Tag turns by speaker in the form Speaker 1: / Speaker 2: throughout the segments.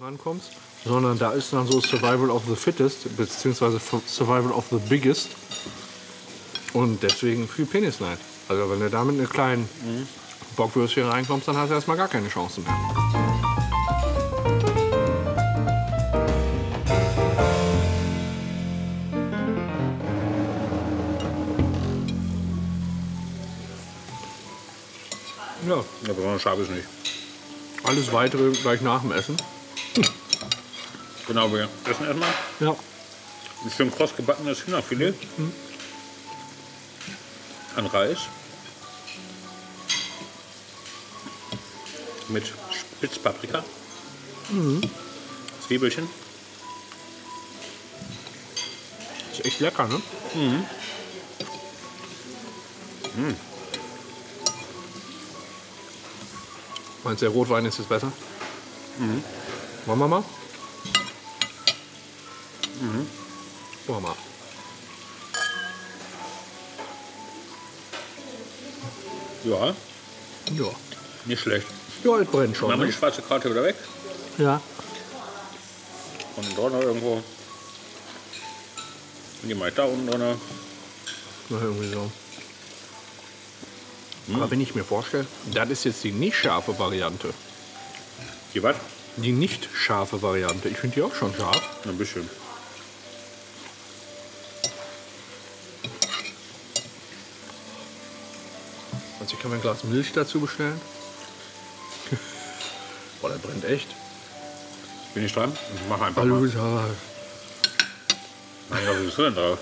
Speaker 1: rankommst, sondern da ist dann so Survival of the Fittest, beziehungsweise Survival of the Biggest. Und deswegen viel Penis Night. Also wenn du da mit einem kleinen Bockwürstchen reinkommst, dann hast du erstmal gar keine Chancen mehr. Ja,
Speaker 2: Ja, besonders scharf ist nicht.
Speaker 1: alles weitere gleich nach dem Essen.
Speaker 2: Genau, wir essen erstmal
Speaker 1: Ja,
Speaker 2: ein schön kross gebackenes Hühnerfilet. An Reis. Mit Spitzpaprika. Zwiebelchen.
Speaker 1: ist echt lecker, ne? Meinst du, der Rotwein ist jetzt besser? Wollen wir mal?
Speaker 2: Ja,
Speaker 1: Ja.
Speaker 2: nicht schlecht.
Speaker 1: Ja, es brennt schon.
Speaker 2: Machen wir die
Speaker 1: Ne?
Speaker 2: schwarze Karte wieder weg.
Speaker 1: Ja.
Speaker 2: Und dort noch irgendwo. Und die mache ich da unten drin.
Speaker 1: Na, irgendwie so. Aber wenn ich mir vorstelle, das ist jetzt die nicht scharfe Variante.
Speaker 2: Die was?
Speaker 1: Die nicht scharfe Variante. Ich finde die auch schon scharf.
Speaker 2: Ein bisschen.
Speaker 1: Kann mir ein Glas Milch dazu bestellen. Boah, der brennt echt.
Speaker 2: Bin ich dran? Ich mach einfach
Speaker 1: Hallo,
Speaker 2: mal.
Speaker 1: ja.
Speaker 2: Mein Gott, bist du denn drauf?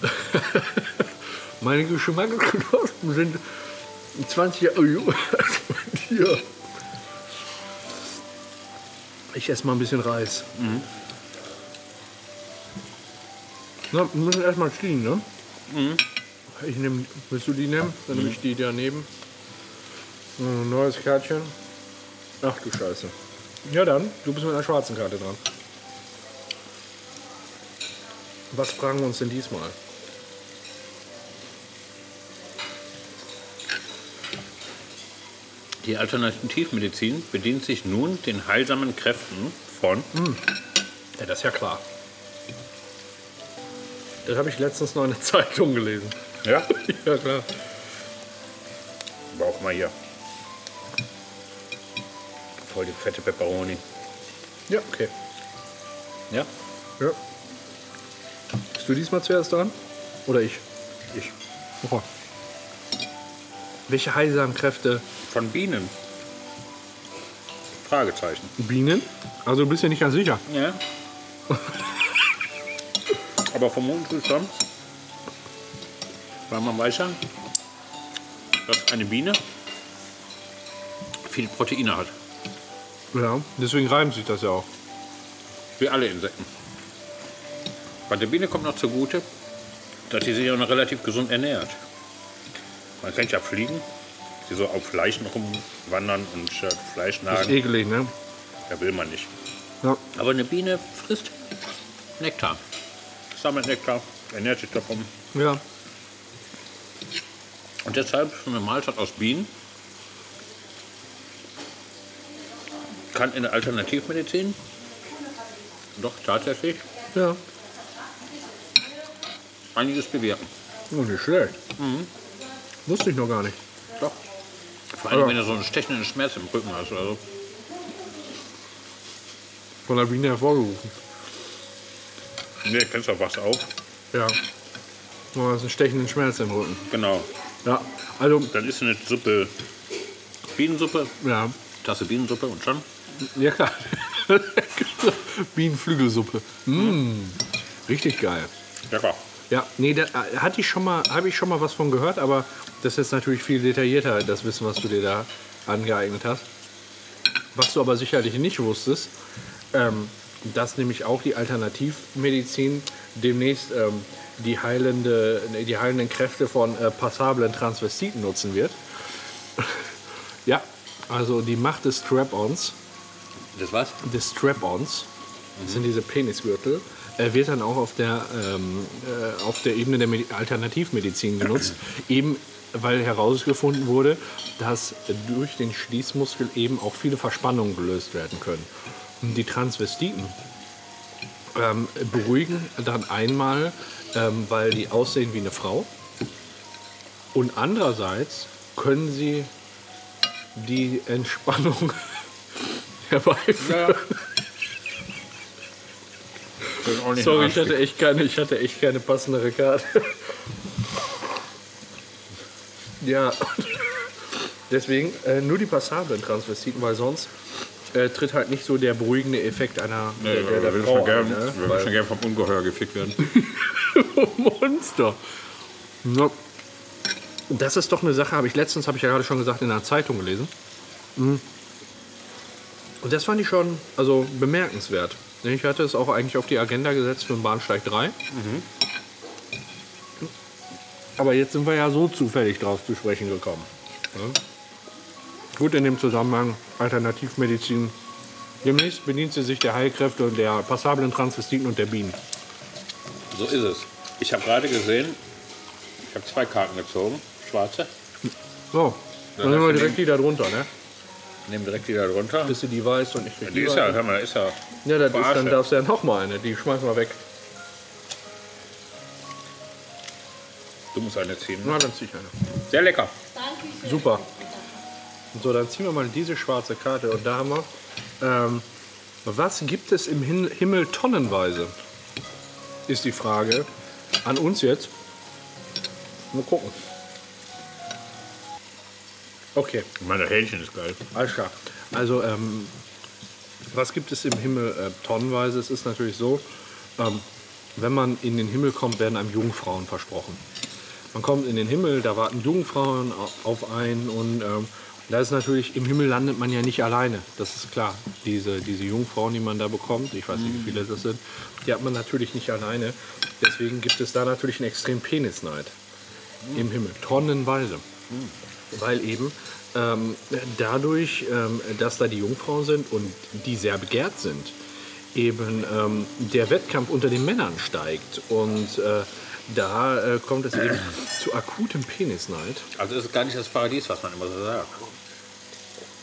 Speaker 1: Meine Geschmacksknospen sind 20 Jahre jünger als bei dir. Ich esse mal ein bisschen Reis. Na, wir müssen erstmal ziehen, ne? Ich nehme, willst du die nehmen? Dann nehme ich die daneben. Ein neues Kärtchen. Ach du Scheiße. Ja dann, du bist mit einer schwarzen Karte dran. Was fragen wir uns denn diesmal?
Speaker 2: Die Alternativmedizin bedient sich nun den heilsamen Kräften von
Speaker 1: Ja, das ist ja klar. Das habe ich letztens noch in der Zeitung gelesen.
Speaker 2: Ja,
Speaker 1: Ja, klar.
Speaker 2: auch mal hier. Voll die fette Peperoni.
Speaker 1: Ja, okay.
Speaker 2: Ja,
Speaker 1: Ja. Bist du diesmal zuerst dran? Oder ich?
Speaker 2: ich.
Speaker 1: Oh. Welche heilsamen Kräfte?
Speaker 2: Von Bienen. Fragezeichen.
Speaker 1: Bienen? Also du bist ja nicht ganz sicher.
Speaker 2: Ja. aber vermutlich schon. Weil man weiß ja, dass eine Biene viele Proteine hat.
Speaker 1: Ja, deswegen reimt sich das ja auch.
Speaker 2: Wie alle Insekten. Bei der Biene kommt noch zugute, dass sie sich auch noch relativ gesund ernährt. Man kennt ja Fliegen, die so auf Fleischen rumwandern und äh, Fleisch
Speaker 1: Das ist
Speaker 2: nagen.
Speaker 1: ekelig, ne?
Speaker 2: Da will man nicht.
Speaker 1: Ja.
Speaker 2: Aber eine Biene frisst Nektar. Sammelt Nektar, ernährt sich davon.
Speaker 1: Ja.
Speaker 2: Und deshalb eine Mahlzeit aus Bienen kann in der Alternativmedizin doch tatsächlich
Speaker 1: Ja.
Speaker 2: einiges bewirken.
Speaker 1: Oh, nicht schlecht. Wusste ich noch gar nicht.
Speaker 2: Doch. Vor allem,
Speaker 1: Ja.
Speaker 2: wenn du so einen stechenden Schmerz im Rücken hast. Also,
Speaker 1: Von der Biene hervorgerufen.
Speaker 2: nee, kennst du was auf?
Speaker 1: Ja. Du hast einen stechenden Schmerz im Rücken.
Speaker 2: Genau.
Speaker 1: Ja. Also,
Speaker 2: Dann ist eine Suppe Bienensuppe,
Speaker 1: ja.
Speaker 2: Tasse Bienensuppe und schon.
Speaker 1: Ja, klar. Bienenflügelsuppe. Mm. Richtig geil.
Speaker 2: Lecker.
Speaker 1: Ja, nee, da äh, hatte ich schon mal, habe ich schon mal was von gehört, aber das ist jetzt natürlich viel detaillierter, das Wissen, was du dir da angeeignet hast. Was du aber sicherlich nicht wusstest, ähm, dass nämlich auch die Alternativmedizin demnächst ähm, die, heilende, die heilenden Kräfte von äh, passablen Transvestiten nutzen wird. ja, also die Macht des Strap-Ons
Speaker 2: Das was?
Speaker 1: des Strap-Ons, das sind diese Penisgürtel, äh, wird dann auch auf der, ähm, äh, auf der Ebene der Medi Alternativmedizin genutzt. eben weil herausgefunden wurde, dass durch den Schließmuskel eben auch viele Verspannungen gelöst werden können. die Transvestiten ähm, beruhigen dann einmal, ähm, weil die aussehen wie eine Frau. Und andererseits können sie die Entspannung herbeiführen. Sorry, ich hatte echt keine, ich hatte echt keine passendere Karte. ja. Deswegen äh, nur die passablen Transvestiten, weil sonst äh, tritt halt nicht so der beruhigende Effekt einer
Speaker 2: Nee,
Speaker 1: der, der,
Speaker 2: wir
Speaker 1: der
Speaker 2: würden schon
Speaker 1: ne?
Speaker 2: wir würden schon gern vom Ungeheuer gefickt werden.
Speaker 1: Monster. Ja. Das ist doch eine Sache, habe ich letztens, habe ich ja gerade schon gesagt, in einer Zeitung gelesen. Mhm. Und das fand ich schon also bemerkenswert. Ich hatte es auch eigentlich auf die Agenda gesetzt für den Bahnsteig 3. Aber jetzt sind wir ja so zufällig drauf zu sprechen gekommen. Ja. Gut in dem Zusammenhang Alternativmedizin. Demnächst bedient sie sich der Heilkräfte und der passablen Transvestiten und der Bienen.
Speaker 2: So ist es. Ich habe gerade gesehen, ich habe zwei Karten gezogen, schwarze.
Speaker 1: So, dann nehmen wir direkt die da drunter, ne?
Speaker 2: Nehmen direkt die da drunter.
Speaker 1: Bis sie die weiß und ich krieg
Speaker 2: Die ist ja, hör mal, ist ja.
Speaker 1: Ja, das ist, dann darfst du ja noch mal eine. Die schmeißen wir weg.
Speaker 2: Du musst eine ziehen.
Speaker 1: Na, dann zieh ich eine.
Speaker 2: Sehr lecker.
Speaker 3: Dankeschön.
Speaker 1: Super. So, dann ziehen wir mal diese schwarze Karte. Und da haben wir. Ähm, was gibt es im Hin Himmel tonnenweise? Ist die Frage. An uns jetzt. Mal gucken. Okay.
Speaker 2: Meine Hähnchen ist geil.
Speaker 1: Alles klar. Also, ähm, was gibt es im Himmel äh, tonnenweise? Es ist natürlich so, ähm, wenn man in den Himmel kommt, werden einem Jungfrauen versprochen. Man kommt in den Himmel, da warten Jungfrauen au- auf einen und ähm, da ist natürlich, im Himmel landet man ja nicht alleine, das ist klar. Diese, diese Jungfrauen, die man da bekommt, ich weiß nicht, wie viele das sind, die hat man natürlich nicht alleine. Deswegen gibt es da natürlich einen extremen Penisneid im Himmel, tonnenweise weil eben ähm, dadurch, ähm, dass da die Jungfrauen sind und die sehr begehrt sind, eben ähm, der Wettkampf unter den Männern steigt und äh, da äh, kommt es eben zu akutem Penisneid.
Speaker 2: Also ist es gar nicht das Paradies, was man immer so sagt.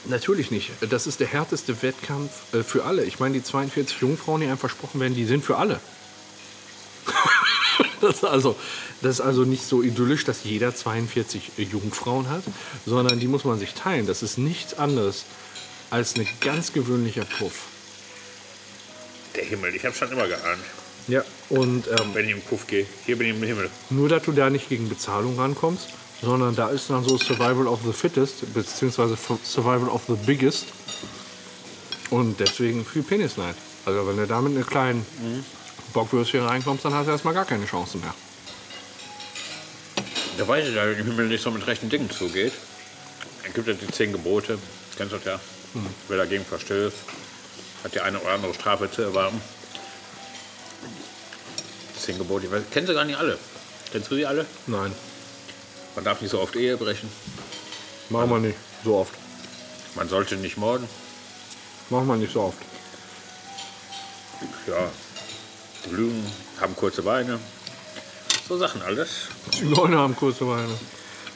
Speaker 1: Natürlich nicht. Das ist der härteste Wettkampf äh, für alle. Ich meine, die 42 Jungfrauen, die einem versprochen werden, die sind für alle. das, also, das ist also nicht so idyllisch, dass jeder 42 Jungfrauen hat, sondern die muss man sich teilen. Das ist nichts anderes als ein ganz gewöhnlicher Puff.
Speaker 2: Der Himmel, ich habe schon immer geahnt,
Speaker 1: Ja. Und ähm,
Speaker 2: wenn ich im Puff gehe. Hier bin ich im Himmel.
Speaker 1: nur, dass du da nicht gegen Bezahlung rankommst, sondern da ist dann so Survival of the Fittest, beziehungsweise Survival of the Biggest. Und deswegen viel Penisneid. Also wenn du da mit einer kleinen Bockwürstchen reinkommst, dann hast du erstmal gar keine Chancen mehr.
Speaker 2: Da weiß ich, dass im Himmel nicht so mit rechten Dingen zugeht. Es gibt ja die zehn Gebote, kennst du das ja. Wer dagegen verstößt, hat die eine oder andere Strafe zu erwarten. Die zehn Gebote, ich weiß, kennst du gar nicht alle. Kennst du sie alle?
Speaker 1: Nein,
Speaker 2: Man darf nicht so oft Ehe brechen.
Speaker 1: machen wir nicht so oft.
Speaker 2: Man sollte nicht morden.
Speaker 1: Machen wir nicht so oft.
Speaker 2: Ja, Lügen haben kurze Beine. So Sachen alles.
Speaker 1: Zigeuner haben kurze Beine.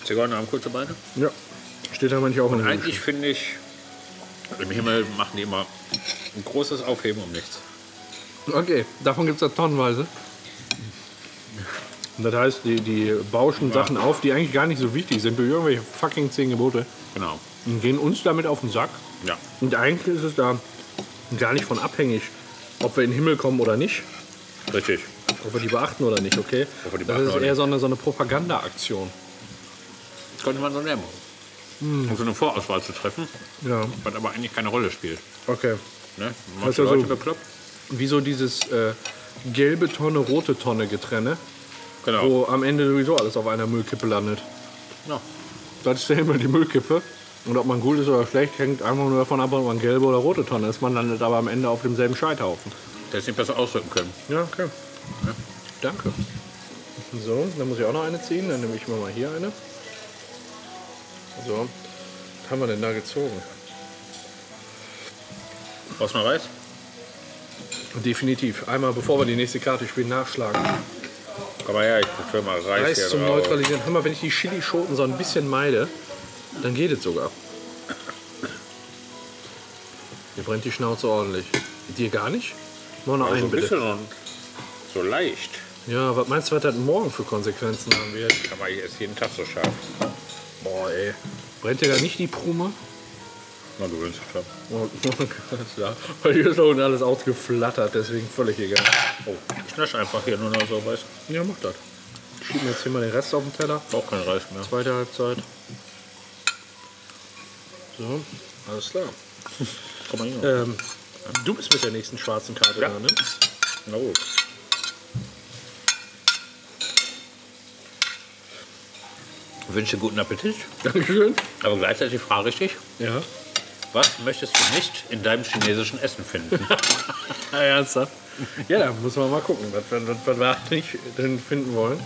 Speaker 2: Zigeuner haben kurze Beine.
Speaker 1: Ja. Steht da manchmal auch in der
Speaker 2: Eigentlich finde ich, im Himmel machen die immer ein großes Aufheben um nichts.
Speaker 1: Okay, davon gibt es ja tonnenweise. Und das heißt, die, die bauschen Sachen auf, die eigentlich gar nicht so wichtig sind, durch irgendwelche fucking zehn Gebote
Speaker 2: Genau.
Speaker 1: und gehen uns damit auf den Sack.
Speaker 2: Ja.
Speaker 1: Und eigentlich ist es da gar nicht von abhängig, ob wir in den Himmel kommen oder nicht,
Speaker 2: Richtig.
Speaker 1: Ob wir die beachten oder nicht, okay?
Speaker 2: Ob wir die
Speaker 1: das
Speaker 2: beachten
Speaker 1: ist
Speaker 2: oder
Speaker 1: eher so eine, so eine Propaganda-Aktion.
Speaker 2: Das könnte man so nehmen. Um so eine Vorauswahl zu treffen,
Speaker 1: Ja,
Speaker 2: was aber eigentlich keine Rolle spielt.
Speaker 1: okay.
Speaker 2: Ne?
Speaker 1: Das
Speaker 2: Macht die
Speaker 1: ja
Speaker 2: Leute bekloppt?
Speaker 1: Wie so dieses äh, gelbe Tonne, rote Tonne Getrenne,
Speaker 2: Genau.
Speaker 1: wo am Ende sowieso alles auf einer Müllkippe landet.
Speaker 2: Ja.
Speaker 1: Das ist ja immer die Müllkippe. Und ob man gut ist oder schlecht, hängt einfach nur davon ab, ob man gelbe oder rote Tonne ist. Man landet aber am Ende auf demselben Scheithaufen.
Speaker 2: Der es nicht besser ausdrücken können.
Speaker 1: Ja, okay. Danke. So, dann muss ich auch noch eine ziehen. Dann nehme ich mir mal hier eine. So, was haben wir denn da gezogen?
Speaker 2: Brauchst du noch Reis?
Speaker 1: Definitiv. Einmal, bevor wir die nächste Karte spielen, nachschlagen.
Speaker 2: Komm mal her, ich fülle mal Reis,
Speaker 1: Reis
Speaker 2: hier
Speaker 1: zum
Speaker 2: drauf.
Speaker 1: Neutralisieren. Hör mal, wenn ich die Chilischoten so ein bisschen meide, dann geht es sogar.
Speaker 2: Hier
Speaker 1: brennt die Schnauze ordentlich. Dir gar nicht? Noch noch
Speaker 2: Also
Speaker 1: einen
Speaker 2: ein
Speaker 1: bitte.
Speaker 2: bisschen und so leicht.
Speaker 1: Ja, was meinst du, was das morgen für Konsequenzen haben wird?
Speaker 2: Aber ich esse jeden Tag so scharf.
Speaker 1: Boah, ey. Brennt dir da nicht die Prume?
Speaker 2: Na, du willst schon.
Speaker 1: Oh, ja, weil hier ist unten alles ausgeflattert, deswegen völlig egal.
Speaker 2: Oh, ich nasche einfach hier nur noch so, weißt
Speaker 1: Ja, mach das. Ich schieb mir jetzt hier mal den Rest auf den Teller.
Speaker 2: du? Auch kein Reis mehr.
Speaker 1: Zweite Halbzeit. So, alles klar.
Speaker 2: Komm mal hier.
Speaker 1: Ähm, du bist mit der nächsten schwarzen Karte
Speaker 2: Ja.
Speaker 1: da, ne?
Speaker 2: Na gut. Ich wünsche guten Appetit.
Speaker 1: Dankeschön.
Speaker 2: Aber gleichzeitig frage ich dich,
Speaker 1: Ja.
Speaker 2: was möchtest du nicht in deinem chinesischen Essen finden?
Speaker 1: Ah, ernsthaft? Ja, da muss man mal gucken, was, wir- was, was wir nicht drin finden wollen.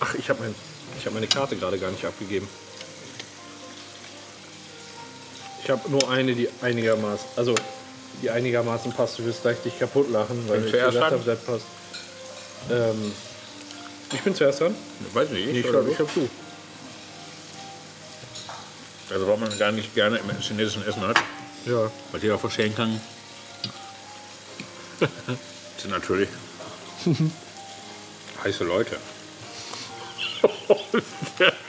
Speaker 1: Ach, ich habe mein, ich hab meine Karte gerade gar nicht abgegeben. Ich habe nur eine, die einigermaßen, also die einigermaßen passt. Du wirst gleich dich kaputt lachen, weil
Speaker 2: Bin
Speaker 1: ich
Speaker 2: zuerst
Speaker 1: gesagt
Speaker 2: dran?
Speaker 1: habe, das passt. Ähm, ich bin zuerst dran.
Speaker 2: Weiß nicht,
Speaker 1: ich
Speaker 2: oder
Speaker 1: glaube, ich habe du.
Speaker 2: Also warum man gar nicht gerne im chinesischen Essen hat,
Speaker 1: Ja.
Speaker 2: was jeder verstehen kann, sind natürlich heiße Leute.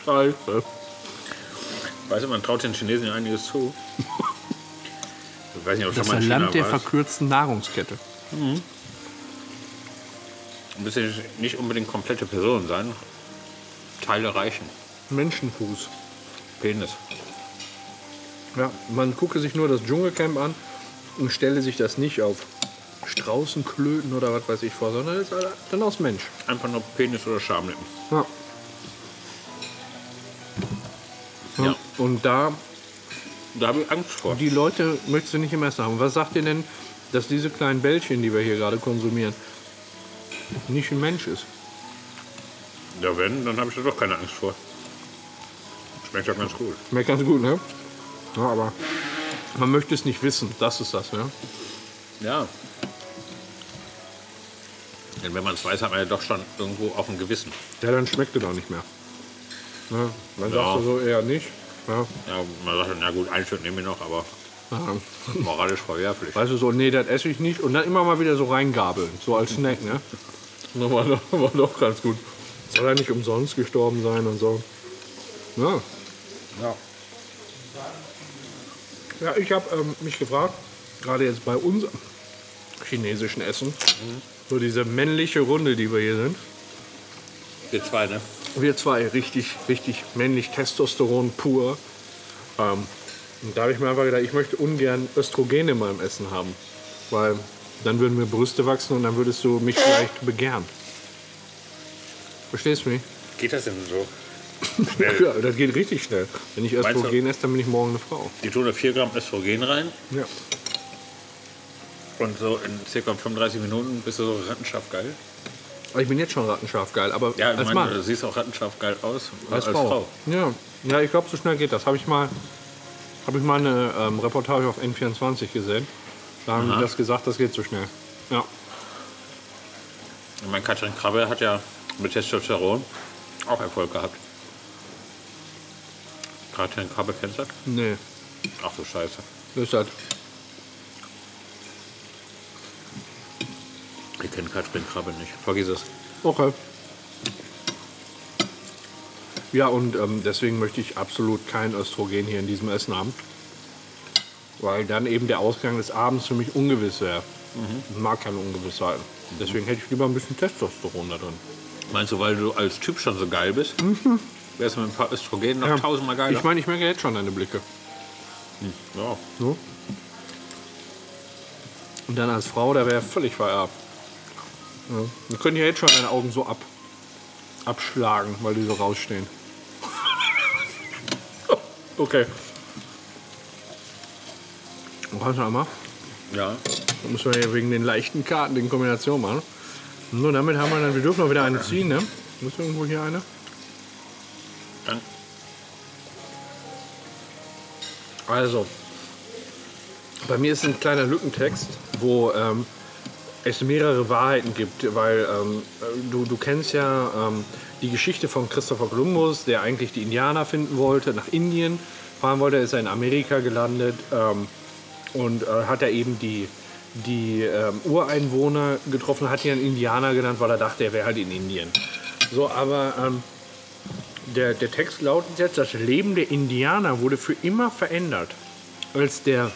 Speaker 1: Scheiße.
Speaker 2: Weißt du, man traut den Chinesen ja einiges zu. Ich weiß nicht, ob du
Speaker 1: Das
Speaker 2: schon
Speaker 1: ist
Speaker 2: mal
Speaker 1: ein
Speaker 2: in
Speaker 1: Land der
Speaker 2: China warst.
Speaker 1: verkürzten Nahrungskette.
Speaker 2: Du musst ja nicht unbedingt komplette Personen sein. Teile reichen.
Speaker 1: Menschenfuß.
Speaker 2: Penis.
Speaker 1: Ja, man gucke sich nur das Dschungelcamp an und stelle sich das nicht auf Straußenklöten oder was weiß ich vor, sondern ist dann aus Mensch.
Speaker 2: Einfach nur Penis oder Schamlippen.
Speaker 1: Ja.
Speaker 2: Ja.
Speaker 1: Und da,
Speaker 2: Da habe ich Angst vor.
Speaker 1: die Leute möchtest du nicht im Essen haben. Was sagt ihr denn, dass diese kleinen Bällchen, die wir hier gerade konsumieren, nicht ein Mensch ist?
Speaker 2: Ja, wenn, dann habe ich da doch keine Angst vor. Schmeckt doch ganz gut.
Speaker 1: Schmeckt ganz gut, ne? Ja, aber man möchte es nicht wissen. Das ist das, ne?
Speaker 2: Ja. Denn wenn man es weiß, hat man ja doch schon irgendwo auf dem Gewissen.
Speaker 1: Ja, dann schmeckt es auch nicht mehr. Ne? Man
Speaker 2: Ja.
Speaker 1: sagt so eher nicht. Ja.
Speaker 2: Ja, man sagt dann, na gut, ein Stück nehme ich noch, aber
Speaker 1: Ja.
Speaker 2: moralisch verwerflich.
Speaker 1: Weißt du, so, nee, das esse ich nicht. Und dann immer mal wieder so reingabeln, so als Snack, ne? Das war doch, war doch ganz gut. Soll er nicht umsonst gestorben sein und so. Ja,
Speaker 2: Ja.
Speaker 1: Ja ich habe ähm, mich gefragt, gerade jetzt bei unserem chinesischen Essen, so diese männliche Runde, die wir hier sind.
Speaker 2: Wir zwei, ne?
Speaker 1: Wir zwei, richtig, richtig männlich, Testosteron pur. Ähm, und da habe ich mir einfach gedacht, ich möchte ungern Östrogen in meinem Essen haben. Weil dann würden mir Brüste wachsen und dann würdest du mich vielleicht begehren. Verstehst du mich?
Speaker 2: Geht das denn so? Schnell.
Speaker 1: Ja, das geht richtig schnell. Wenn ich
Speaker 2: Meinst du-
Speaker 1: Östrogen esse, dann bin ich morgen eine Frau.
Speaker 2: Die tun da 4 Gramm Östrogen rein
Speaker 1: Ja.
Speaker 2: und so in ca. 35 Minuten bist du so rattenscharf geil.
Speaker 1: Aber ich bin jetzt schon rattenscharf geil, aber
Speaker 2: Ja, ich
Speaker 1: als
Speaker 2: meine,
Speaker 1: Mann,
Speaker 2: du siehst auch rattenscharf geil aus.
Speaker 1: als, Frau. Ja, ja ich glaube, so schnell geht das. Habe ich mal, habe ich mal eine ähm, Reportage auf N24 gesehen. Da haben die das gesagt, das geht so schnell. Ja.
Speaker 2: Ich meine, Katrin Krabbe hat ja mit Testosteron auch Erfolg gehabt. Krabbe kennst du? das?
Speaker 1: Nee,
Speaker 2: Ach du Scheiße.
Speaker 1: das ist das.
Speaker 2: Ich kenne Katrin Krabbe nicht. Vergiss es.
Speaker 1: Okay. Ja, und ähm, deswegen möchte ich absolut kein Östrogen hier in diesem Essen haben. Weil dann eben der Ausgang des Abends für mich ungewiss wäre. Ich mag keine Ungewissheiten. Deswegen hätte ich lieber ein bisschen Testosteron da drin.
Speaker 2: Meinst du, weil du als Typ schon so geil bist? Wärst du mit ein paar Östrogen noch
Speaker 1: Ja.
Speaker 2: tausendmal geiler?
Speaker 1: Ich meine, ich merke jetzt schon deine Blicke.
Speaker 2: ja.
Speaker 1: So. Und dann als Frau, da wäre völlig vererbt. Ja. Wir können ja jetzt schon deine Augen so ab, abschlagen, weil die so rausstehen. okay. Und kannst du einmal?
Speaker 2: ja.
Speaker 1: Da müssen wir ja wegen den leichten Karten die Kombination machen. So, damit haben wir dann, wir dürfen noch wieder eine ziehen, ne? Muss irgendwo hier eine? Also, bei mir ist ein kleiner Lückentext, wo ähm, es mehrere Wahrheiten gibt, weil ähm, du, du kennst ja ähm, die Geschichte von Christopher Columbus, der eigentlich die Indianer finden wollte, nach Indien fahren wollte, ist er in Amerika gelandet ähm, Und äh, hat er eben die, die ähm, Ureinwohner getroffen, hat ihn einen Indianer genannt, weil er dachte, er wäre halt in Indien. So, aber ähm, der, der Text lautet jetzt, das Leben der Indianer wurde für immer verändert, als der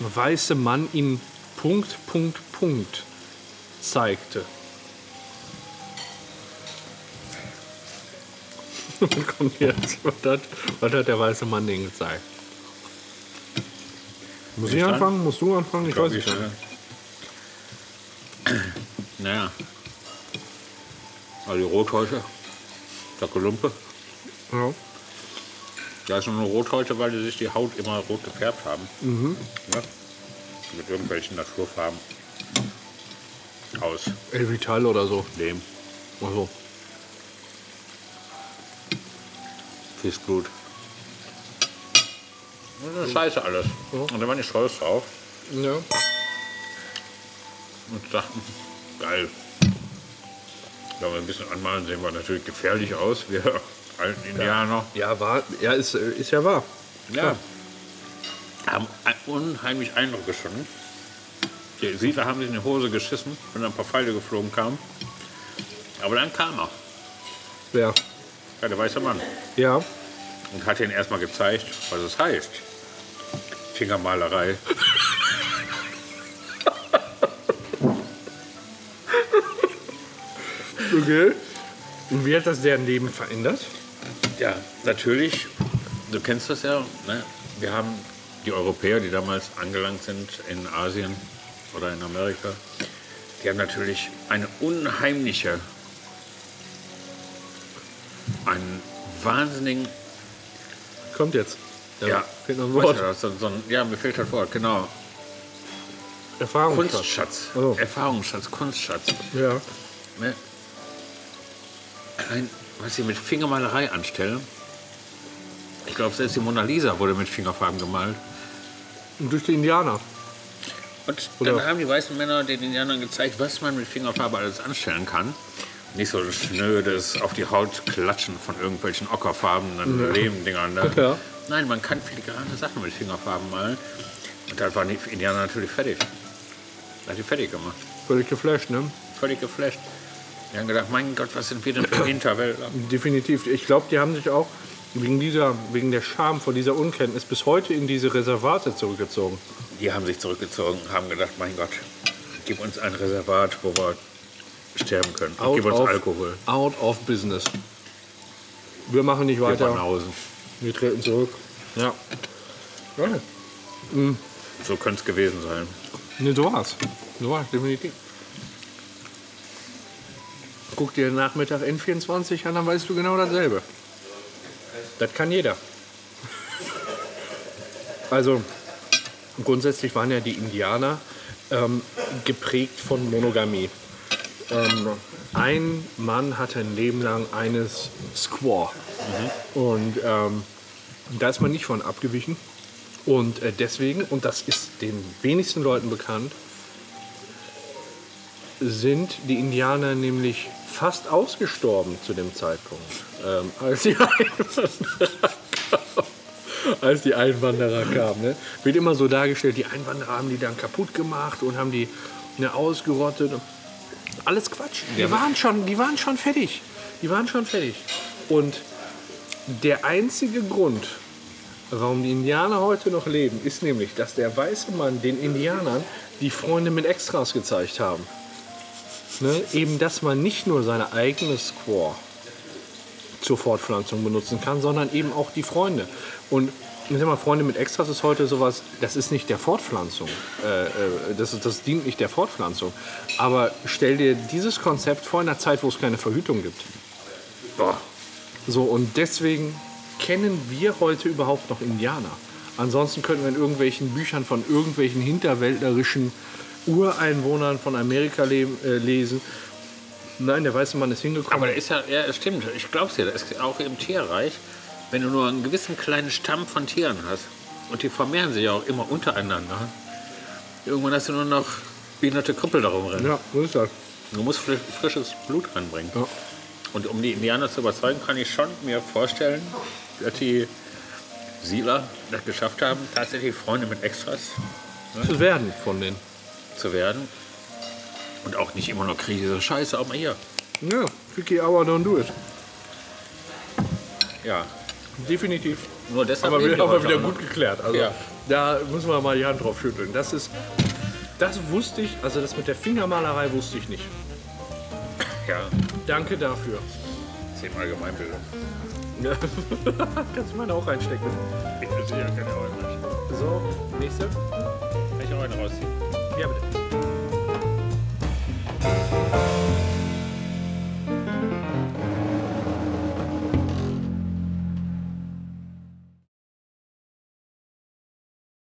Speaker 1: weiße Mann ihnen Punkt, Punkt, Punkt zeigte. Was kommt jetzt? Was hat, was hat der weiße Mann denen gezeigt? Muss ich anfangen? Musst du anfangen? Ich weiß nicht.
Speaker 2: ja. Naja. Also die Rothäute, der Kolumpe.
Speaker 1: Ja.
Speaker 2: Da ist nur eine Rothäute, weil die sich die Haut immer rot gefärbt haben. Ja? Mit irgendwelchen Naturfarben. Aus
Speaker 1: Elvital oder so.
Speaker 2: Lehm,
Speaker 1: Also,
Speaker 2: Fischblut. Das ist scheiße alles. Und da waren die stolz drauf
Speaker 1: ja.
Speaker 2: und dachten, geil. Wenn wir ein bisschen anmalen, sehen wir natürlich gefährlich aus, wir alten Indianer.
Speaker 1: Ja, war, ja ist, äh, ist ja wahr.
Speaker 2: Ja. Haben unheimlich Eindruck geschonnen. Die Siedler haben sich in die Hose geschissen, wenn ein paar Pfeile geflogen kamen. Aber dann kam er,
Speaker 1: Ja.
Speaker 2: ja, der weiße Mann,
Speaker 1: Ja.
Speaker 2: und hat ihnen erstmal gezeigt, was es heißt. Fingermalerei.
Speaker 1: Okay. Und wie hat das deren Leben verändert?
Speaker 2: Ja, natürlich. Du kennst das ja. Ne? Wir haben die Europäer, die damals angelangt sind in Asien oder in Amerika, die haben natürlich eine unheimliche, einen wahnsinnigen,
Speaker 1: Kommt jetzt.
Speaker 2: ja,
Speaker 1: Fehlt noch ein Wort.
Speaker 2: du das? So, so ein, ja, mir fehlt das Wort, genau.
Speaker 1: Erfahrung.
Speaker 2: Kunstschatz,
Speaker 1: Oh.
Speaker 2: Erfahrungsschatz, Kunstschatz.
Speaker 1: Ja.
Speaker 2: Ne? Ein, was sie mit Fingermalerei anstellen. Ich glaube, selbst die Mona Lisa wurde mit Fingerfarben gemalt.
Speaker 1: Und durch die Indianer.
Speaker 2: Und
Speaker 1: Oder-
Speaker 2: dann haben die weißen Männer den Indianern gezeigt, was man mit Fingerfarbe alles anstellen kann. Nicht so schnödes auf die Haut klatschen von irgendwelchen ockerfarbenen Lehmdingern. Da.
Speaker 1: Ja.
Speaker 2: Nein, man kann filigrane Sachen mit Fingerfarben malen. Und da waren die Indianer natürlich fertig. Hat die fertig gemacht.
Speaker 1: Völlig geflasht, ne?
Speaker 2: Völlig geflasht. Die haben gedacht, mein Gott, was sind wir denn für Hinterwäldler?
Speaker 1: Definitiv. Ich glaube, die haben sich auch wegen, dieser, wegen der Scham vor dieser Unkenntnis bis heute in diese Reservate zurückgezogen.
Speaker 2: Die haben sich zurückgezogen, haben gedacht, mein Gott, gib uns ein Reservat, wo wir sterben können. Und gib uns
Speaker 1: of,
Speaker 2: Alkohol.
Speaker 1: Out of business. Wir machen nicht
Speaker 2: Wir
Speaker 1: weiter.
Speaker 2: fahren nach Hause.
Speaker 1: Wir treten zurück. Ja. ja.
Speaker 2: So könnte es gewesen sein.
Speaker 1: Ne, so war's. So war's, definitiv. Guck dir Nachmittag N24 an, dann weißt du genau dasselbe. Das kann jeder. Also, grundsätzlich waren ja die Indianer ähm, geprägt von Monogamie. Ähm, ein Mann hatte ein Leben lang eines Squaw. Und ähm, da ist man nicht von abgewichen. Und äh, deswegen, und das ist den wenigsten Leuten bekannt, sind die Indianer nämlich fast ausgestorben zu dem Zeitpunkt, ähm, als, die Einwanderer kamen. als die Einwanderer kamen. Ne? Wird immer so dargestellt, die Einwanderer haben die dann kaputt gemacht und haben die ne, ausgerottet. Alles Quatsch. Die waren, schon, die waren schon fertig. Die waren schon fertig. Und der einzige Grund, warum die Indianer heute noch leben, ist nämlich, dass der weiße Mann den Indianern die Freunde mit Extras gezeigt haben. Ne? Eben, dass man nicht nur seine eigene Squaw zur Fortpflanzung benutzen kann, sondern eben auch die Freunde. Und ich sag mal, Freunde mit Extras ist heute sowas, das ist nicht der Fortpflanzung. Äh, äh, das, das dient nicht der Fortpflanzung. Aber stell dir dieses Konzept vor in einer Zeit, wo es keine Verhütung gibt. Boah. So, und deswegen kennen wir heute überhaupt noch Indianer. Ansonsten könnten wir in irgendwelchen Büchern von irgendwelchen hinterwäldlerischen Ureinwohnern von Amerika leben, äh, lesen. Nein, der weiße Mann ist hingekommen.
Speaker 2: Aber der ist ja, ja, es stimmt, ich glaub's dir, das ist auch im Tierreich, wenn du nur einen gewissen kleinen Stamm von Tieren hast und die vermehren sich ja auch immer untereinander, irgendwann hast du nur noch behinderte Krüppel darum rennen.
Speaker 1: ja, so ist das.
Speaker 2: Du musst frisch, frisches Blut reinbringen.
Speaker 1: Ja.
Speaker 2: Und um die Indianer zu überzeugen, kann ich schon mir vorstellen, dass die Siedler das geschafft haben, tatsächlich Freunde mit Extras
Speaker 1: zu werden von denen.
Speaker 2: Zu werden. Und auch nicht immer nur kriege diese Scheiße, aber hier.
Speaker 1: Ja, Vicky Hour don't do it.
Speaker 2: Ja,
Speaker 1: Definitiv.
Speaker 2: nur deshalb.
Speaker 1: Aber wir haben wir wieder
Speaker 2: auch noch.
Speaker 1: gut geklärt. Also
Speaker 2: Ja.
Speaker 1: da müssen wir mal die Hand drauf schütteln. Das ist, das wusste ich, also das mit der Fingermalerei wusste ich nicht.
Speaker 2: Ja,
Speaker 1: Danke dafür.
Speaker 2: Thema Allgemeinbildung.
Speaker 1: Ja. Kannst du meine auch reinstecken.
Speaker 2: Ich will sicher keine Euro.
Speaker 1: So, nächste.
Speaker 2: Kann ich noch eine rausziehen?
Speaker 1: Quebra.